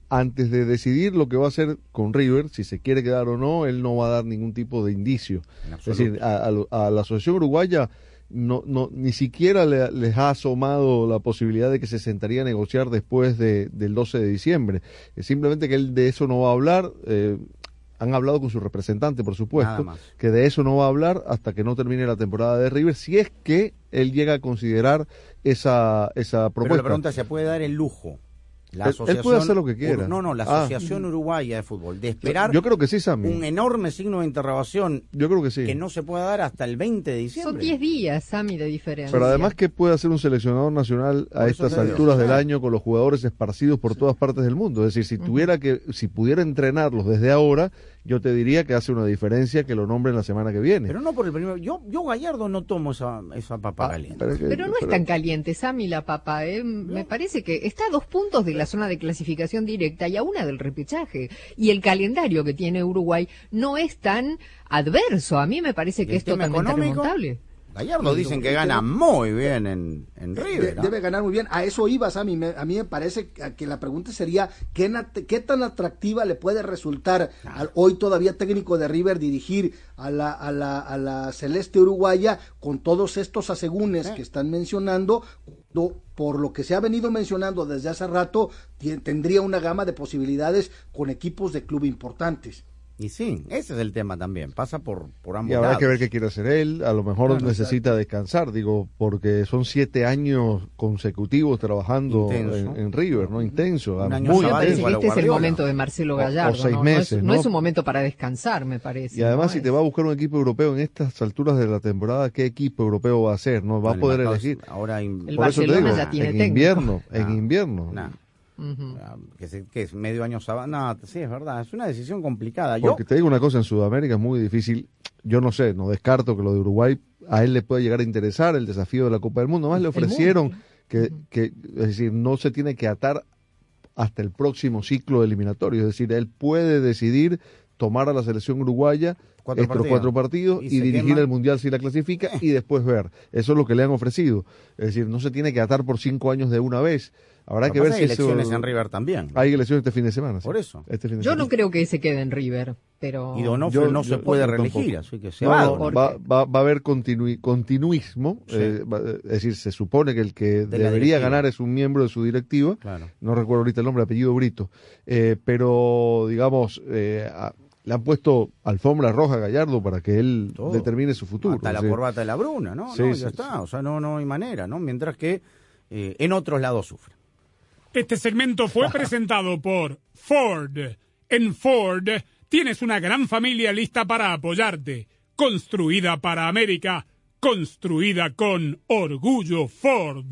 antes de decidir lo que va a hacer con River, si se quiere quedar o no, él no va a dar ningún tipo de indicio. Es decir, a, a lo- a la Asociación Uruguaya no, no, ni siquiera le- les ha asomado la posibilidad de que se sentaría a negociar después de, del 12 de diciembre. Es simplemente que él de eso no va a hablar. eh, han hablado con su representante, por supuesto, que de eso no va a hablar hasta que no termine la temporada de River, si es que él llega a considerar esa, esa Pero propuesta. la pregunta ¿se puede dar el lujo? La Él- él puede hacer lo que quiera. No, no, la Ah. Asociación Uruguaya de Fútbol, de esperar Yo creo que sí, Sammy. un enorme signo de interrogación Yo creo que sí. que no se pueda dar hasta el 20 de Son diciembre. 10 días, Sami, de diferencia. Pero además, ¿qué puede hacer un seleccionador nacional a estas digo. alturas del año con los jugadores esparcidos por todas partes del mundo? Es decir, si tuviera que, si pudiera entrenarlos desde ahora, yo te diría que hace una diferencia que lo nombren la semana que viene. Pero no por el primero. Yo, yo Gallardo no tomo esa, esa papa Ah, caliente. pero es que- Pero no es tan caliente, Sami, la papa. ¿eh? Me parece que está a dos puntos de la zona de clasificación directa y a una del repechaje. Y el calendario que tiene Uruguay no es tan adverso. A mí me parece ¿Y que es totalmente económico? remontable. Gallardo dicen que gana muy bien en, River. ¿no? Debe ganar muy bien. A eso ibas, a mí me, a mí me parece que la pregunta sería ¿qué, tan atractiva le puede resultar al hoy todavía técnico de River dirigir a la, a la, a la celeste uruguaya con todos estos asegúnes que están mencionando do- por lo que se ha venido mencionando desde hace rato tendría una gama de posibilidades con equipos de club importantes. Y sí, ese es el tema también. Pasa por, por ambos Y habrá lados. que ver qué quiere hacer él. A lo mejor Claro, necesita descansar, digo, porque son siete años consecutivos trabajando Intenso. en, en River, ¿no? Intenso, Un año muy la este es el momento de Marcelo O- o Gallardo. seis ¿no? meses, no, es, ¿no? no es un momento para descansar, me parece. Y además, ¿no? si te va a buscar un equipo europeo en estas alturas de la temporada, ¿qué equipo europeo va a ser? No va a poder elegir. Ahora in- El Por eso te Barcelona digo, ya tiene en técnico. invierno, en Ah, invierno. Ah, que, se- que es medio año sabana. No, sí, es verdad. Es una decisión complicada. Yo, Porque te digo una cosa, en Sudamérica es muy difícil. Yo no sé, no descarto que lo de Uruguay a él le pueda llegar a interesar el desafío de la Copa del Mundo. Más le ofrecieron que, que, es decir, no se tiene que atar hasta el próximo ciclo eliminatorio. Es decir, él puede decidir tomar a la selección uruguaya Cuatro estos partidos. cuatro partidos Y dirigir quema. el Mundial si la clasifica y después ver. Eso es lo que le han ofrecido. Es decir, no se tiene que atar por cinco años de una vez. Habrá que ver pasa si es que hay eso- elecciones en River también. Hay elecciones este fin de semana. Por eso. Este fin de Yo semana. no creo que se quede en River, pero... Y Donofrio Yo- no se puede reelegir, así que se No, va. no, va, va, va a haber continui- continuismo, Sí. eh, va- es decir, se supone que el que De debería ganar es un miembro de su directiva, Claro. no recuerdo ahorita el nombre, apellido Brito, eh, pero digamos, eh, a- le han puesto alfombra roja a Gallardo para que él determine su futuro. Hasta la Sí. corbata de la Bruna, ¿no? Sí, No, sí, ya está, o sea, no, no hay manera, ¿no? Mientras que eh, en otros lados sufren. Este segmento fue [LAUGHS] presentado por Ford. En Ford tienes una gran familia lista para apoyarte. Construida para América. Construida con orgullo Ford.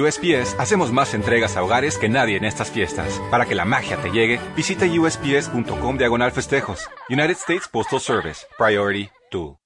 USPS hacemos más entregas a hogares que nadie en estas fiestas. Para que la magia te llegue, visita usps.com diagonal festejos. United States Postal Service. Priority 2.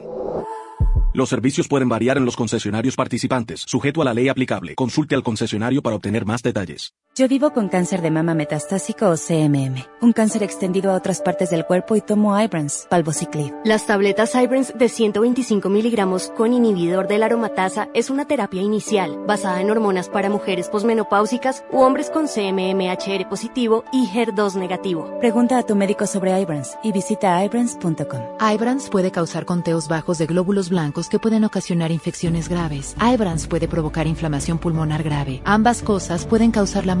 Los servicios pueden variar en los concesionarios participantes, sujeto a la ley aplicable. Consulte al concesionario para obtener más detalles. Yo vivo con cáncer de mama metastásico o CMM, un cáncer extendido a otras partes del cuerpo y tomo Ibrance, palvociclib. Las tabletas Ibrance de 125 miligramos con inhibidor de la aromatasa es una terapia inicial basada en hormonas para mujeres posmenopáusicas u hombres con CMMHR positivo y HER2 negativo. Pregunta a tu médico sobre Ibrance y visita ibrance.com. Ibrance puede causar conteos bajos de glóbulos blancos que pueden ocasionar infecciones graves. Ibrance puede provocar inflamación pulmonar grave. Ambas cosas pueden causar la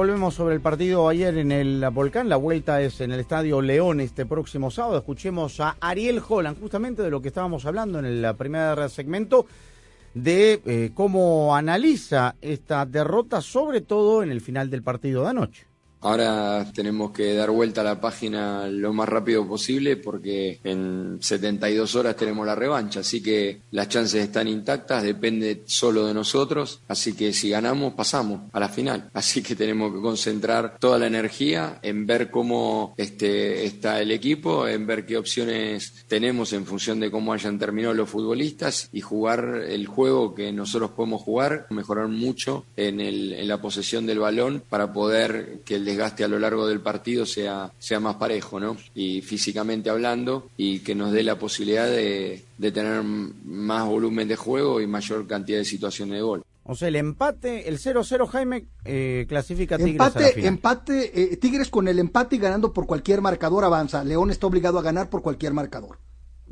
Volvemos sobre el partido ayer en el Volcán. La vuelta es en el Estadio León este próximo sábado. Escuchemos a Ariel Holland, justamente de lo que estábamos hablando en el primer segmento, de eh, cómo analiza esta derrota, sobre todo en el final del partido de anoche. Ahora tenemos que dar vuelta a la página lo más rápido posible porque en 72 horas tenemos la revancha, así que las chances están intactas, depende solo de nosotros, así que si ganamos pasamos a la final, [LAUGHS] así que tenemos que concentrar toda la energía en ver cómo este, está el equipo, en ver qué opciones tenemos en función de cómo hayan terminado los futbolistas y jugar el juego que nosotros podemos jugar, mejorar mucho en, el, en la posesión del balón para poder que el desgaste a lo largo del partido sea, sea más parejo, ¿no? Y físicamente hablando, y que nos dé la posibilidad de, de tener más volumen de juego y mayor cantidad de situaciones de gol. O sea, el empate, el 0-0, Jaime, eh, clasifica a Tigres a la Empate, final. empate, eh, Tigres con el empate y ganando por cualquier marcador avanza. León está obligado a ganar por cualquier marcador.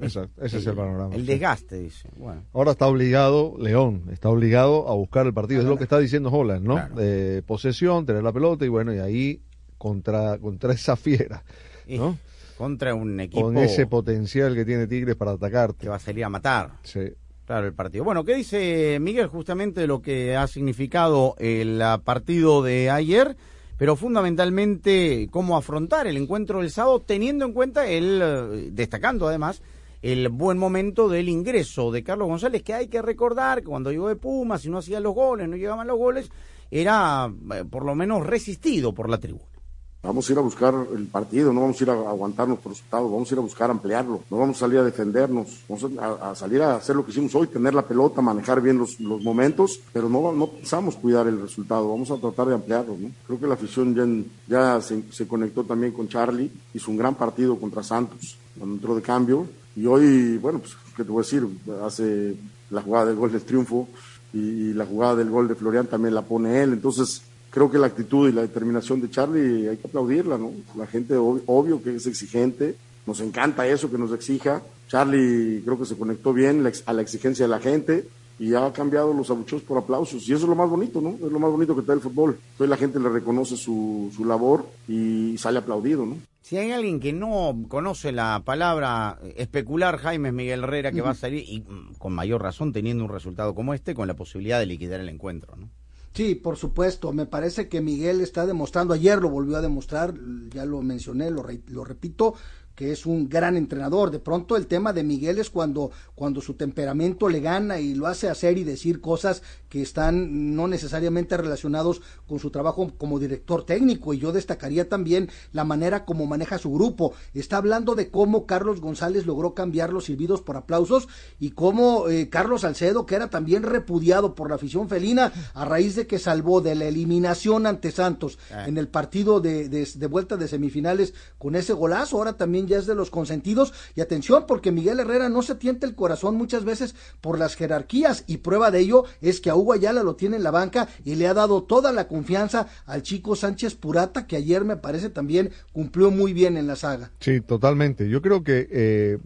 Exacto, ese es el panorama. El desgaste, dice. Bueno. Ahora está obligado, León, está obligado a buscar el partido. Es lo que está diciendo Holland, ¿no? Claro. Eh, posesión, tener la pelota y bueno, y ahí contra, contra esa fiera, ¿no? Contra un equipo Con ese potencial que tiene Tigres para atacarte. que va a salir a matar. Sí. Claro, el partido. Bueno, ¿qué dice Miguel justamente de lo que ha significado el ah, partido de ayer? Pero fundamentalmente cómo afrontar el encuentro del sábado, teniendo en cuenta el, eh, destacando además, el buen momento del ingreso de Carlos González, que hay que recordar que cuando llegó de Pumas y no hacía los goles, no llegaban los goles, era eh, por lo menos resistido por la tribuna. Vamos a ir a buscar el partido, no vamos a ir a aguantarnos por resultados, vamos a ir a buscar ampliarlo, no vamos a salir a defendernos, vamos a, salir a hacer lo que hicimos hoy, tener la pelota, manejar bien los, los momentos, pero no, no pensamos cuidar el resultado, vamos a tratar de ampliarlo. ¿no? Creo que la afición ya, ya se, se conectó también con Charlie, hizo un gran partido contra Santos, cuando entró de cambio, y hoy, bueno, pues, ¿qué te voy a decir? Hace la jugada del gol del triunfo y, y la jugada del gol de Florian también la pone él, entonces creo que la actitud y la determinación de Charlie hay que aplaudirla, ¿no? La gente ob- obvio que es exigente, nos encanta eso que nos exija. Charlie creo que se conectó bien a la exigencia de la gente y ha cambiado los abucheos por aplausos. Y eso es lo más bonito, ¿no? Es lo más bonito que trae el fútbol. Hoy la gente le reconoce su, su labor y sale aplaudido, ¿no? Si hay alguien que no conoce la palabra especular, Jaime es Miguel Herrera, que va a salir, y mm, con mayor razón, teniendo un resultado como este, con la posibilidad de liquidar el encuentro, ¿no? Sí, por supuesto. Me parece que Miguel está demostrando, ayer lo volvió a demostrar, ya lo mencioné, lo, re- lo repito, que es un gran entrenador. De pronto el tema de Miguel es cuando, cuando su temperamento le gana y lo hace hacer y decir cosas que están no necesariamente relacionados con su trabajo como director técnico. Y yo destacaría también la manera como maneja su grupo. Está hablando de cómo Carlos González logró cambiar los silbidos por aplausos y cómo eh, Carlos Salcedo, que era también repudiado por la afición felina a raíz de que salvó de la eliminación ante Santos en el partido de, de- de vuelta de semifinales con ese golazo, ahora también ya es de los consentidos. Y atención, porque Miguel Herrera no se tienta el corazón muchas veces por las jerarquías y prueba de ello es que a Hugo Ayala lo tiene en la banca y le ha dado toda la confianza al chico Sánchez Purata, que ayer me parece también cumplió muy bien en la saga. Sí, totalmente. Yo creo que eh,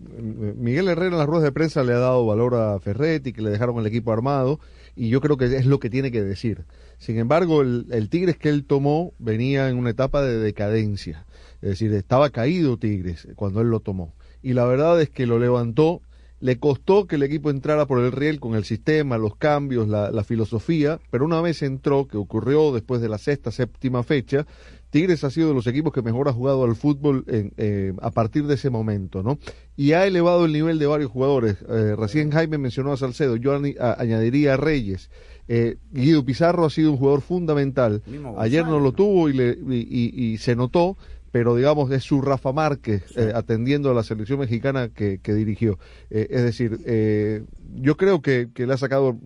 Miguel Herrera en las ruedas de prensa le ha dado valor a Ferretti, que le dejaron el equipo armado, y yo creo que es lo que tiene que decir. Sin embargo, el, el Tigres que él tomó venía en una etapa de decadencia. Es decir, estaba caído Tigres cuando él lo tomó. Y la verdad es que lo levantó. Le costó que el equipo entrara por el riel con el sistema, los cambios, la, la filosofía, pero una vez entró, que ocurrió después de la sexta, séptima fecha, Tigres ha sido de los equipos que mejor ha jugado al fútbol en, eh, a partir de ese momento, ¿no? Y ha elevado el nivel de varios jugadores. Eh, recién Jaime mencionó a Salcedo, yo a- añadiría a Reyes. Eh, Guido Pizarro ha sido un jugador fundamental. Ayer no lo tuvo y, le, y, y- y se notó, pero digamos es su Rafa Márquez eh, atendiendo a la selección mexicana que, que dirigió. Eh, es decir, eh, yo creo que, que le ha sacado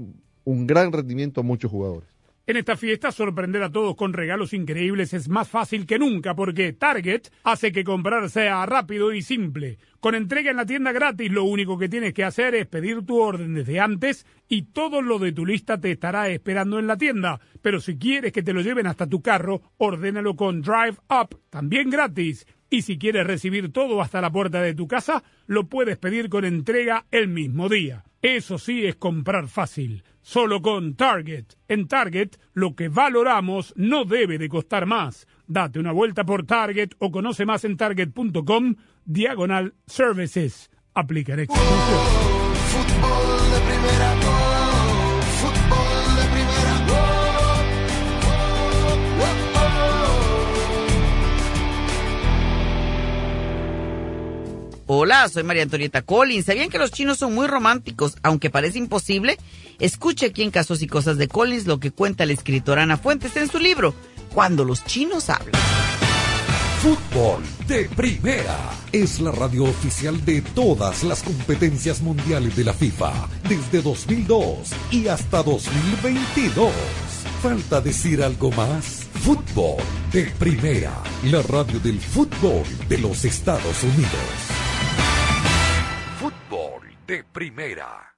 un gran rendimiento a muchos jugadores. En esta fiesta, sorprender a todos con regalos increíbles es más fácil que nunca porque Target hace que comprar sea rápido y simple. Con entrega en la tienda gratis, lo único que tienes que hacer es pedir tu orden desde antes y todo lo de tu lista te estará esperando en la tienda. Pero si quieres que te lo lleven hasta tu carro, ordénalo con Drive Up, también gratis. Y si quieres recibir todo hasta la puerta de tu casa, lo puedes pedir con entrega el mismo día. Eso sí es comprar fácil. Solo con Target. En Target, lo que valoramos no debe de costar más. Date una vuelta por Target o conoce más en target.com diagonal services. Aplicaré exclusión. Hola, soy María Antonieta Collins. ¿Sabían que los chinos son muy románticos? Aunque parece imposible, escuche aquí en Casos y Cosas de Collins lo que cuenta la escritora Ana Fuentes en su libro, Cuando los chinos hablan. Fútbol de Primera es la radio oficial de todas las competencias mundiales de la FIFA desde 2002 y hasta 2022. ¿Falta decir algo más? Fútbol de Primera, la radio del fútbol de los Estados Unidos. Fútbol de Primera.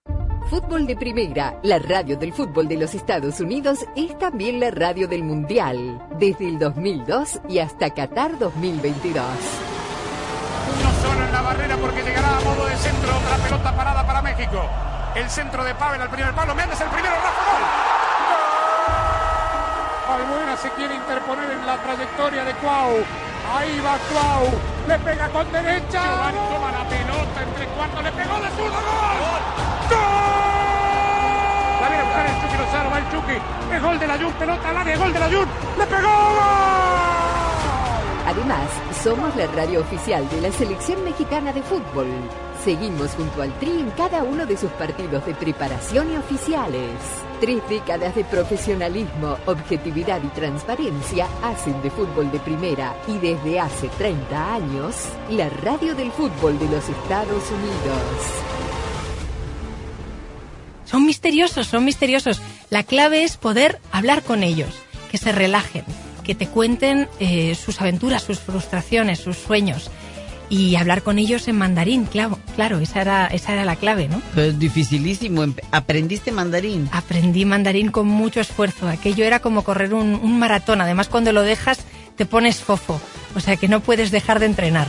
Fútbol de Primera, la radio del fútbol de los Estados Unidos, es también la radio del Mundial, desde el 2002 y hasta Qatar 2022. Uno solo en la barrera porque llegará a modo de centro otra pelota parada para México. El centro de Pavel al primer palo, Méndez el primero, Rafa gol. Albuena se quiere interponer en la trayectoria de Cuau. Ahí va Cuau, le pega con derecha. Giovanni toma la pelota entre cuartos, le pegó de zurdo, gol. ¡Gol! La viene a buscar el Chucky Lozano, va el Chucky. Es gol de la Jun, pelota al área, gol de la Jun. ¡Le pegó! ¡Gol! Además, somos la radio oficial de la selección mexicana de fútbol. Seguimos junto al Tri en cada uno de sus partidos de preparación y oficiales. Tres décadas de profesionalismo, objetividad y transparencia hacen de fútbol de primera y desde hace 30 años, la radio del fútbol de los Estados Unidos. Son misteriosos, son misteriosos. La clave es poder hablar con ellos, que se relajen, que te cuenten eh, sus aventuras, sus frustraciones, sus sueños. Y hablar con ellos en mandarín, claro, claro, esa era, esa era la clave, ¿no? Pero es dificilísimo. ¿Aprendiste mandarín? Aprendí mandarín con mucho esfuerzo. Aquello era como correr un, un maratón. Además, cuando lo dejas, te pones fofo. O sea que no puedes dejar de entrenar.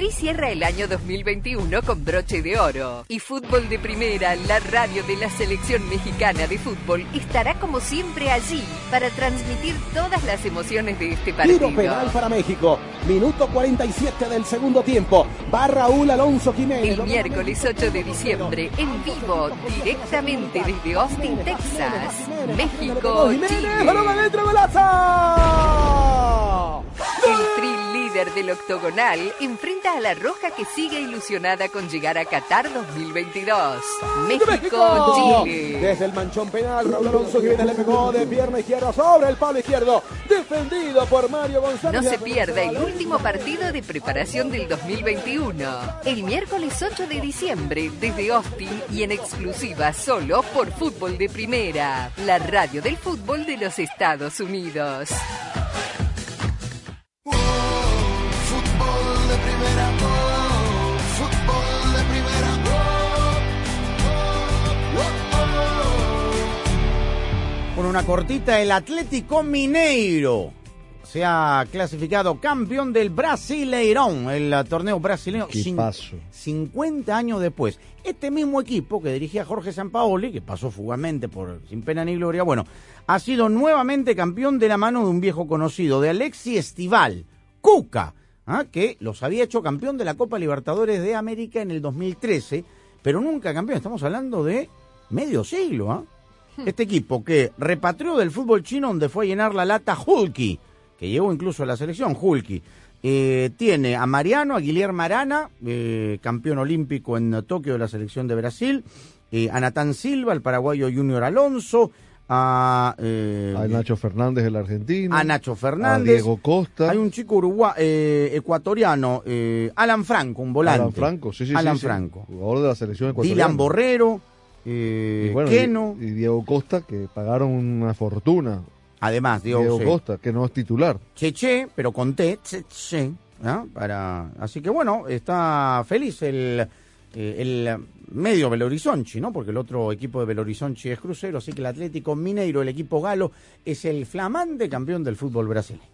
Tri cierra el año 2021 con broche de oro. Y Fútbol de Primera, la radio de la selección mexicana de fútbol, estará como siempre allí para transmitir todas las emociones de este partido. Tiro penal para México. Minuto 47 del segundo tiempo. Va Raúl Alonso Jiménez. El miércoles 8 de diciembre, en vivo, directamente desde Austin, Texas, México, Jiménez, Chile. Líder del octogonal enfrenta a la Roja que sigue ilusionada con llegar a Qatar 2022. México, Chile. Desde el manchón penal, Raúl Alonso Jiménez le pegó de pierna izquierda sobre el palo izquierdo. Defendido por Mario González. No se pierda el último partido de preparación del 2021. El miércoles 8 de diciembre desde Austin y en exclusiva solo por Fútbol de Primera, la radio del fútbol de los Estados Unidos. Una cortita, el Atlético Mineiro se ha clasificado campeón del Brasileirón, el eh, torneo brasileño. Paso. 50 años después. Este mismo equipo que dirigía Jorge Sampaoli, que pasó fugazmente por sin pena ni gloria, bueno, ha sido nuevamente campeón de la mano de un viejo conocido, de Alexi Estival, Cuca, ¿ah? que los había hecho campeón de la Copa Libertadores de América en el 2013, pero nunca campeón. Estamos hablando de medio siglo, ¿ah? Este equipo que repatrió del fútbol chino donde fue a llenar la lata Hulky, que llegó incluso a la selección Hulky. Eh, tiene a Mariano, a Guillermo Arana, eh, campeón olímpico en Tokio de la selección de Brasil, eh, a Natán Silva, el paraguayo Junior Alonso, a, eh, a Nacho Fernández, el argentino. a Nacho A Fernández. Diego Costa. Hay un chico urugua- eh, ecuatoriano, eh, Alan Franco, un volante. Alan Franco, sí, sí, Alan sí. Franco. Jugador de la selección ecuatoriana. Dylan Borrero, eh, Y, bueno, Keno. y, y Diego Costa, que pagaron una fortuna. Además, Diego, Diego sí. Costa, que no es titular. Cheche, pero con T, Cheche, ¿no? Para, así que bueno, está feliz el, eh, el medio Belo Horizonte, ¿no? Porque el otro equipo de Belo Horizonte es Crucero, así que el Atlético Mineiro, el equipo galo, es el flamante campeón del fútbol brasileño.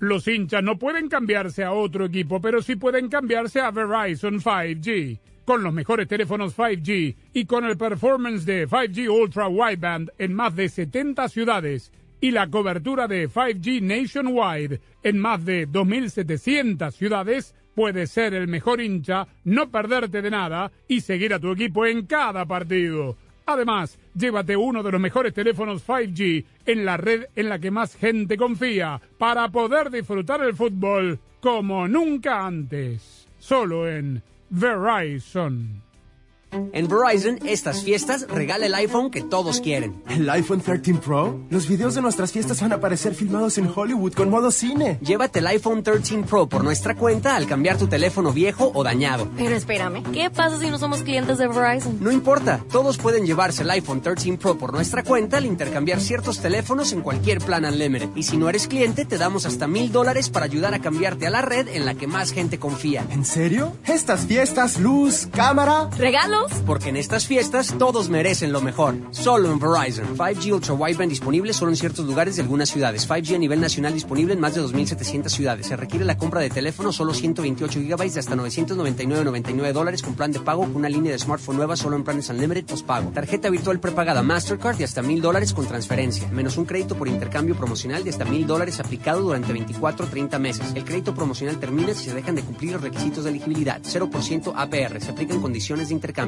Los hinchas no pueden cambiarse a otro equipo, pero sí pueden cambiarse a Verizon 5G. Con los mejores teléfonos 5G y con el performance de 5G Ultra Wideband en más de 70 ciudades y la cobertura de 5G Nationwide en más de 2.700 ciudades, puedes ser el mejor hincha, no perderte de nada y seguir a tu equipo en cada partido. Además, llévate uno de los mejores teléfonos 5G en la red en la que más gente confía para poder disfrutar el fútbol como nunca antes. Solo en Verizon. En Verizon, estas fiestas regala el iPhone que todos quieren. ¿El iPhone 13 Pro? Los videos de nuestras fiestas van a aparecer filmados en Hollywood con modo cine. Llévate el iPhone 13 Pro por nuestra cuenta al cambiar tu teléfono viejo o dañado. Pero espérame, ¿qué pasa si no somos clientes de Verizon? No importa, todos pueden llevarse el iPhone 13 Pro por nuestra cuenta al intercambiar ciertos teléfonos en cualquier plan Unlimited. Y si no eres cliente, te damos hasta mil dólares para ayudar a cambiarte a la red en la que más gente confía. ¿En serio? Estas fiestas, luz, cámara. Porque en estas fiestas todos merecen lo mejor. Solo en Verizon. 5G Ultra Wideband disponible solo en ciertos lugares de algunas ciudades. 5G a nivel nacional disponible en más de 2.700 ciudades. Se requiere la compra de teléfono solo 128 GB de hasta 999.99 dólares con plan de pago con una línea de smartphone nueva solo en planes Unlimited postpago. Tarjeta virtual prepagada Mastercard de hasta 1.000 dólares con transferencia. Menos un crédito por intercambio promocional de hasta 1.000 dólares aplicado durante 24 o 30 meses. El crédito promocional termina si se dejan de cumplir los requisitos de elegibilidad. 0% APR. Se aplican condiciones de intercambio.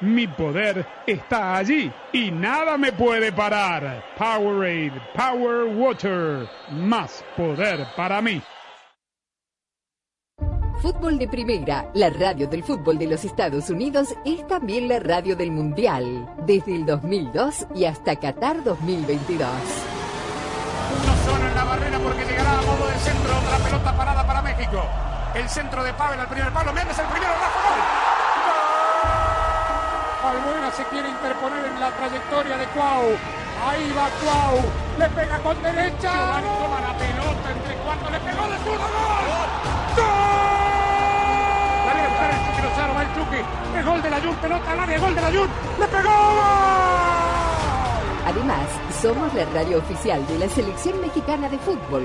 Mi poder está allí y nada me puede parar. Powerade, Power Water, más poder para mí. Fútbol de Primera, la radio del fútbol de los Estados Unidos, es también la radio del Mundial, desde el 2002 y hasta Qatar 2022. Uno solo en la barrera porque llegará a modo de centro. Otra pelota parada para México. El centro de Pavel al primer palo. Méndez el primero. Rafa gol. Albuena se quiere interponer en la trayectoria de Cuau. Ahí va Cuau. Le pega con derecha. Giovanni toma la pelota entre cuartos. Le pegó de zurdo. ¡Gol! ¡Gol! La viene a buscar el Chucky Lozano. Va el Chucky. Es gol de la Jun. Pelota al área. Gol de la Jun. Le pegó. Además, somos la radio oficial de la selección mexicana de fútbol.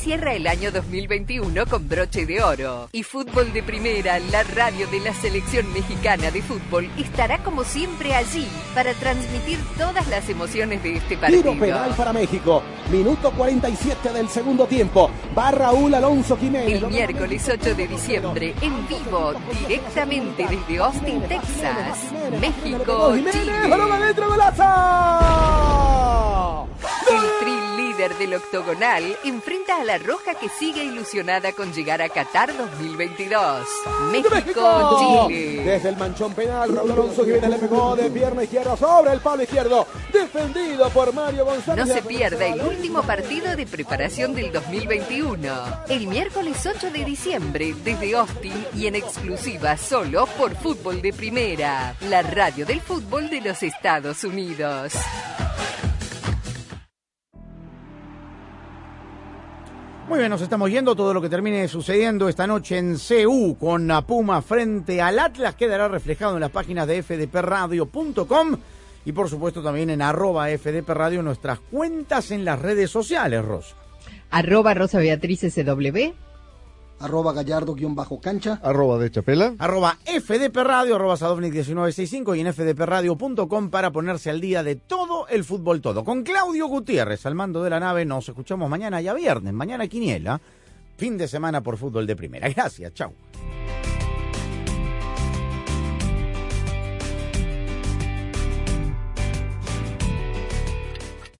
Cierra el año 2021 con broche de oro. Y Fútbol de Primera, la radio de la selección mexicana de fútbol, estará como siempre allí para transmitir todas las emociones de este partido. Tiro penal para México. Minuto 47 del segundo tiempo. Va Raúl Alonso Jiménez. El miércoles 8 de diciembre, en vivo, directamente desde Austin, Texas. México, Jiménez, Chile. El Tri líder líder del octogonal, enfrenta a la Roja que sigue ilusionada con llegar a Qatar 2022. México, Chile. Desde el manchón penal, Raúl Alonso Jiménez le pegó de pierna izquierda sobre el palo izquierdo. Defendido por Mario González. No se pierda el último partido de preparación del 2021. El miércoles 8 de diciembre, desde Austin y en exclusiva solo por Fútbol de Primera, la radio del fútbol de los Estados Unidos. Muy bien, nos estamos yendo. Todo lo que termine sucediendo esta noche en CU con la Puma frente al Atlas quedará reflejado en las páginas de fdpradio.com y por supuesto también en arroba fdpradio nuestras cuentas en las redes sociales, Ros. Arroba Rosa Beatriz SW. Arroba gallardo-cancha. Arroba de Chapela. Arroba FDP Radio, arroba Sadovnik1965 y en fdpradio.com para ponerse al día de todo el fútbol todo. Con Claudio Gutiérrez al mando de la nave, nos escuchamos mañana ya viernes, mañana quiniela, fin de semana por fútbol de primera. Gracias, chau.